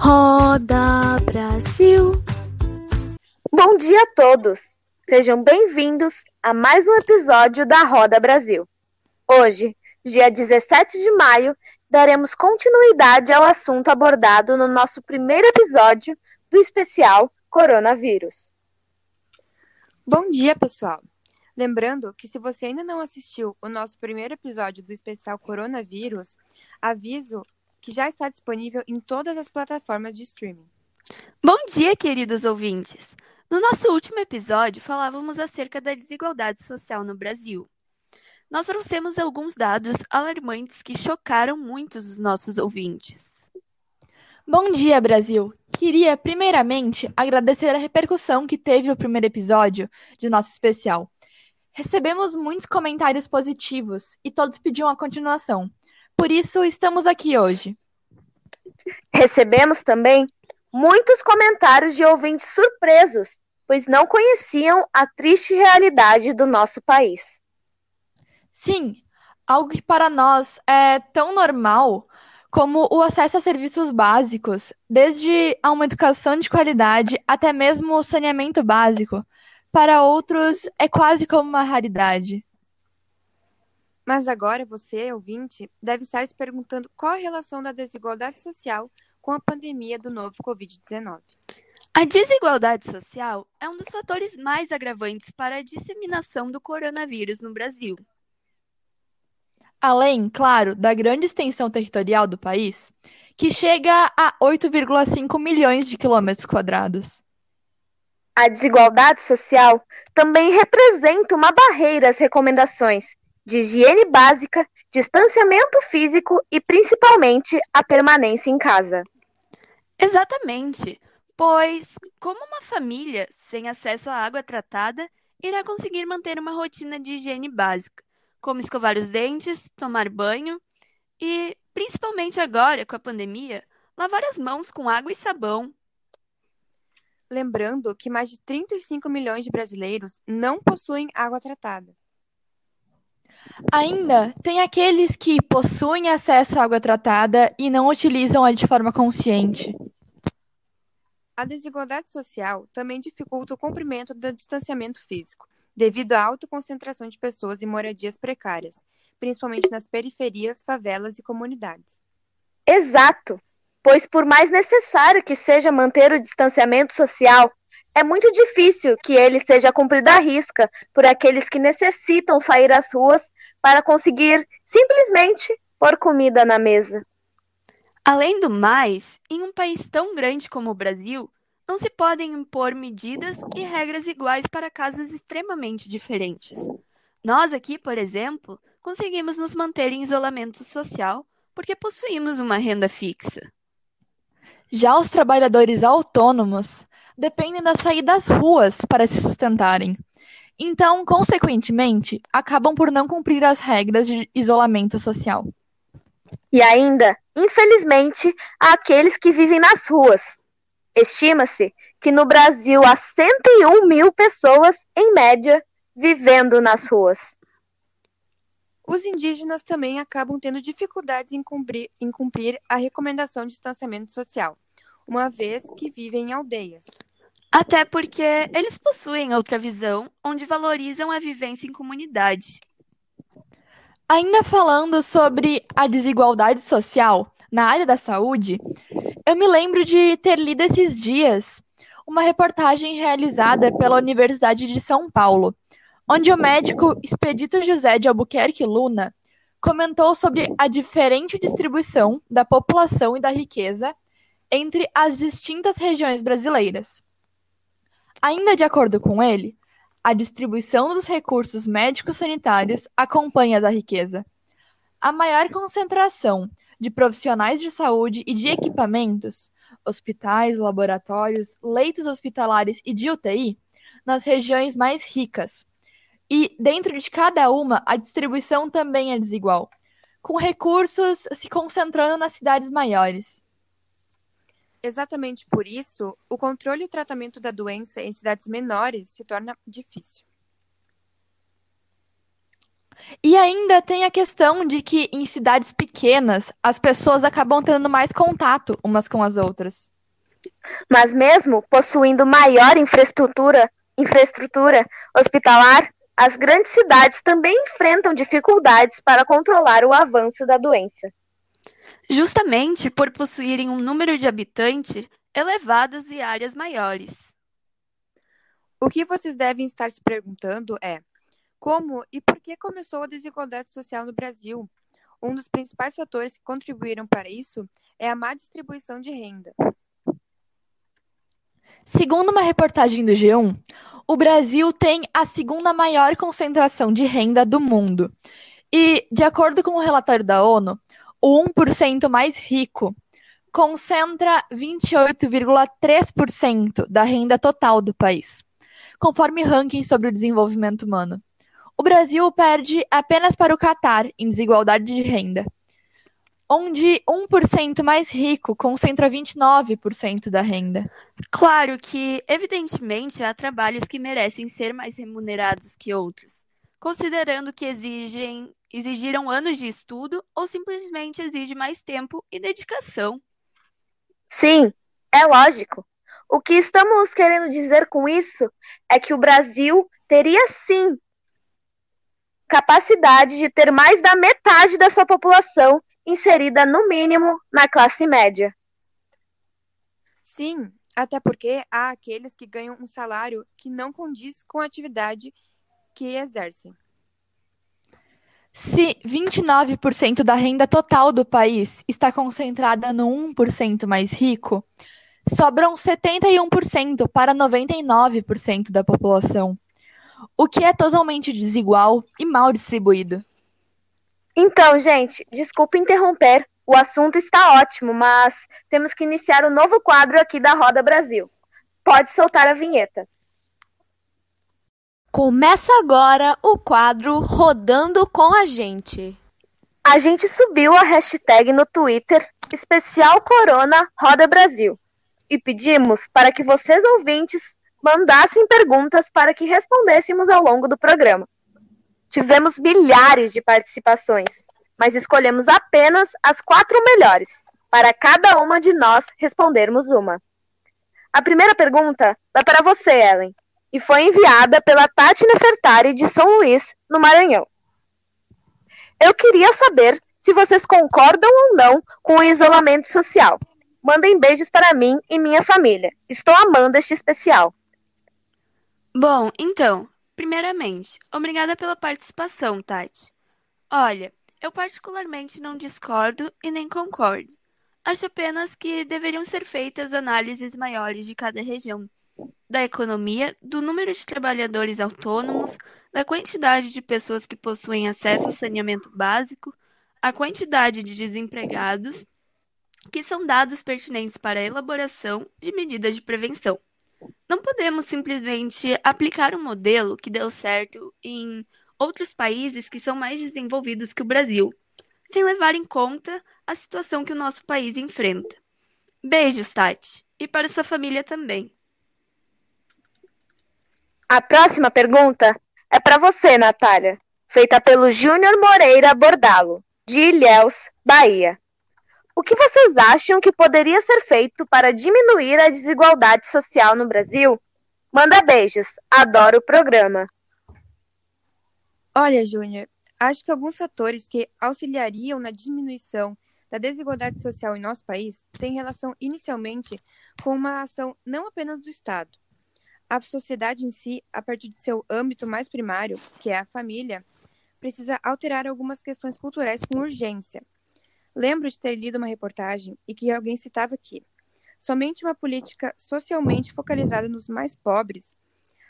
Roda Brasil. Bom dia a todos. Sejam bem-vindos a mais um episódio da Roda Brasil. Hoje, dia 17 de maio, daremos continuidade ao assunto abordado no nosso primeiro episódio do especial Coronavírus. Bom dia, pessoal! Lembrando que se você ainda não assistiu o nosso primeiro episódio do especial Coronavírus, aviso que já está disponível em todas as plataformas de streaming. Bom dia, queridos ouvintes! No nosso último episódio, falávamos acerca da desigualdade social no Brasil. Nós trouxemos alguns dados alarmantes que chocaram muitos dos nossos ouvintes. Bom dia, Brasil! Queria, primeiramente, agradecer a repercussão que teve o primeiro episódio de nosso especial. Recebemos muitos comentários positivos e todos pediam a continuação. Por isso, estamos aqui hoje. Recebemos também muitos comentários de ouvintes surpresos, pois não conheciam a triste realidade do nosso país. Sim, algo que para nós é tão normal como o acesso a serviços básicos, desde a uma educação de qualidade até mesmo o saneamento básico, para outros é quase como uma raridade. Mas agora você, ouvinte, deve estar se perguntando qual a relação da desigualdade social com a pandemia do novo Covid-19. A desigualdade social é um dos fatores mais agravantes para a disseminação do coronavírus no Brasil. Além, claro, da grande extensão territorial do país, que chega a 8,5 milhões de quilômetros quadrados. A desigualdade social também representa uma barreira às recomendações de higiene básica, distanciamento físico e principalmente a permanência em casa. Exatamente, pois como uma família sem acesso à água tratada irá conseguir manter uma rotina de higiene básica, como escovar os dentes, tomar banho e, principalmente agora com a pandemia, lavar as mãos com água e sabão. Lembrando que mais de 35 milhões de brasileiros não possuem água tratada. Ainda tem aqueles que possuem acesso à água tratada e não utilizam-a de forma consciente. A desigualdade social também dificulta o cumprimento do distanciamento físico, devido à alta concentração de pessoas em moradias precárias, principalmente nas periferias, favelas e comunidades. Exato, pois por mais necessário que seja manter o distanciamento social, é muito difícil que ele seja cumprido à risca por aqueles que necessitam sair às ruas para conseguir simplesmente pôr comida na mesa. Além do mais, em um país tão grande como o Brasil, não se podem impor medidas e regras iguais para casos extremamente diferentes. Nós aqui, por exemplo, conseguimos nos manter em isolamento social porque possuímos uma renda fixa. Já os trabalhadores autônomos dependem da saída das ruas para se sustentarem. Então, consequentemente, acabam por não cumprir as regras de isolamento social. E ainda, infelizmente, há aqueles que vivem nas ruas. Estima-se que no Brasil há 101 mil pessoas, em média, vivendo nas ruas. Os indígenas também acabam tendo dificuldades em cumprir, em cumprir a recomendação de distanciamento social, uma vez que vivem em aldeias. Até porque eles possuem outra visão, onde valorizam a vivência em comunidade. Ainda falando sobre a desigualdade social na área da saúde, eu me lembro de ter lido esses dias uma reportagem realizada pela Universidade de São Paulo, onde o médico Expedito José de Albuquerque Luna comentou sobre a diferente distribuição da população e da riqueza entre as distintas regiões brasileiras. Ainda de acordo com ele, a distribuição dos recursos médicos sanitários acompanha da riqueza. A maior concentração de profissionais de saúde e de equipamentos, hospitais, laboratórios, leitos hospitalares e de UTI, nas regiões mais ricas. E, dentro de cada uma, a distribuição também é desigual, com recursos se concentrando nas cidades maiores. Exatamente por isso, o controle e o tratamento da doença em cidades menores se torna difícil. E ainda tem a questão de que em cidades pequenas as pessoas acabam tendo mais contato umas com as outras. Mas mesmo possuindo maior infraestrutura, infraestrutura hospitalar, as grandes cidades também enfrentam dificuldades para controlar o avanço da doença. Justamente por possuírem um número de habitantes elevados e áreas maiores. O que vocês devem estar se perguntando é: como e por que começou a desigualdade social no Brasil? Um dos principais fatores que contribuíram para isso é a má distribuição de renda. Segundo uma reportagem do G1, o Brasil tem a segunda maior concentração de renda do mundo. E, de acordo com o relatório da ONU, o 1% mais rico concentra 28,3% da renda total do país, conforme ranking sobre o desenvolvimento humano. O Brasil perde apenas para o Catar em desigualdade de renda, onde 1% mais rico concentra 29% da renda. Claro que, evidentemente, há trabalhos que merecem ser mais remunerados que outros, considerando que exigem, exigiram anos de estudo ou simplesmente exige mais tempo e dedicação. Sim, é lógico. O que estamos querendo dizer com isso é que o Brasil teria sim capacidade de ter mais da metade da sua população inserida, no mínimo, na classe média. Sim, até porque há aqueles que ganham um salário que não condiz com a atividade que exercem. Se 29% da renda total do país está concentrada no 1% mais rico, sobram 71% para 99% da população, o que é totalmente desigual e mal distribuído. Então, gente, desculpa interromper. O assunto está ótimo, mas temos que iniciar o um novo quadro aqui da Roda Brasil. Pode soltar a vinheta. Começa agora o quadro Rodando com a Gente. A gente subiu a hashtag no Twitter especial Corona Roda Brasil e pedimos para que vocês ouvintes mandassem perguntas para que respondêssemos ao longo do programa. Tivemos milhares de participações, mas escolhemos apenas as quatro melhores, para cada uma de nós respondermos uma. A primeira pergunta vai para você, Ellen, e foi enviada pela Tati Nefertari de São Luís, no Maranhão. Eu queria saber se vocês concordam ou não com o isolamento social. Mandem beijos para mim e minha família. Estou amando este especial. Bom, então, Primeiramente, obrigada pela participação, Tati. Olha, eu particularmente não discordo e nem concordo. Acho apenas que deveriam ser feitas análises maiores de cada região, da economia, do número de trabalhadores autônomos, da quantidade de pessoas que possuem acesso ao saneamento básico, a quantidade de desempregados, que são dados pertinentes para a elaboração de medidas de prevenção. Não podemos simplesmente aplicar um modelo que deu certo em outros países que são mais desenvolvidos que o Brasil, sem levar em conta a situação que o nosso país enfrenta. Beijos, Tati, e para sua família também. A próxima pergunta é para você, Natália, feita pelo Júnior Moreira Bordalo, de Ilhéus, Bahia. O que vocês acham que poderia ser feito para diminuir a desigualdade social no Brasil? Manda beijos, adoro o programa. Olha, Júnior, acho que alguns fatores que auxiliariam na diminuição da desigualdade social em nosso país têm relação inicialmente com uma ação não apenas do Estado. A sociedade em si, a partir de seu âmbito mais primário, que é a família, precisa alterar algumas questões culturais com urgência Lembro de ter lido uma reportagem e que alguém citava que somente uma política socialmente focalizada nos mais pobres,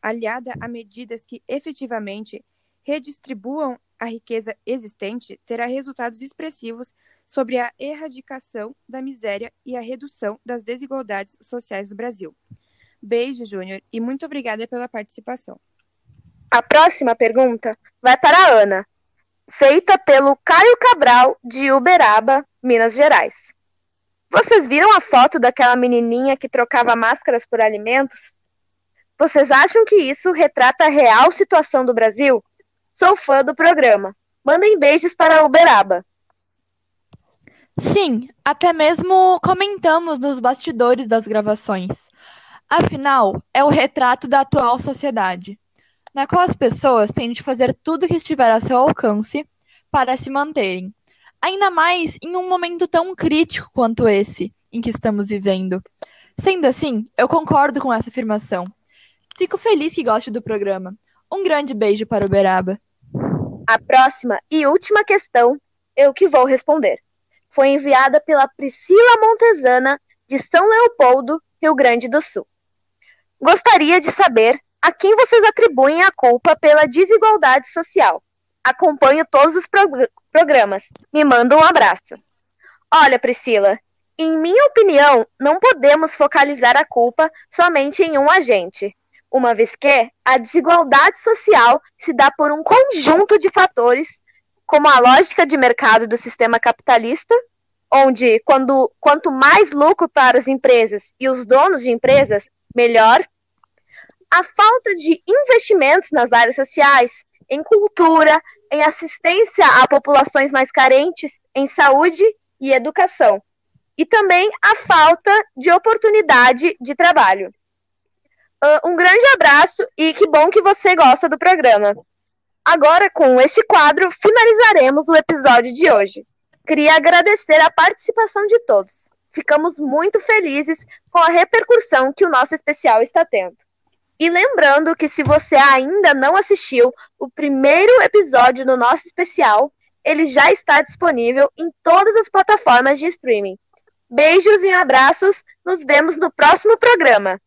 aliada a medidas que efetivamente redistribuam a riqueza existente, terá resultados expressivos sobre a erradicação da miséria e a redução das desigualdades sociais do Brasil. Beijo, Júnior, e muito obrigada pela participação. A próxima pergunta vai para a Ana, feita pelo Caio Cabral, de Uberaba, Minas Gerais. Vocês viram a foto daquela menininha que trocava máscaras por alimentos? Vocês acham que isso retrata a real situação do Brasil? Sou fã do programa. Mandem beijos para Uberaba. Sim, até mesmo comentamos nos bastidores das gravações. Afinal, é o retrato da atual sociedade, na qual as pessoas têm de fazer tudo o que estiver a seu alcance para se manterem. Ainda mais em um momento tão crítico quanto esse em que estamos vivendo. Sendo assim, eu concordo com essa afirmação. Fico feliz que goste do programa. Um grande beijo para Uberaba. A próxima e última questão eu que vou responder foi enviada pela Priscila Montesana, de São Leopoldo, Rio Grande do Sul. Gostaria de saber a quem vocês atribuem a culpa pela desigualdade social. Acompanho todos os prog programas. Me manda um abraço. Olha, Priscila, em minha opinião, não podemos focalizar a culpa somente em um agente, uma vez que a desigualdade social se dá por um conjunto de fatores como a lógica de mercado do sistema capitalista, onde quando, quanto mais lucro para as empresas e os donos de empresas, melhor. A falta de investimentos nas áreas sociais, em cultura, em assistência a populações mais carentes, em saúde e educação. E também a falta de oportunidade de trabalho. Uh, um grande abraço e que bom que você gosta do programa. Agora, com este quadro, finalizaremos o episódio de hoje. Queria agradecer a participação de todos. Ficamos muito felizes com a repercussão que o nosso especial está tendo. E lembrando que se você ainda não assistiu o primeiro episódio do nosso especial, ele já está disponível em todas as plataformas de streaming. Beijos e abraços, nos vemos no próximo programa.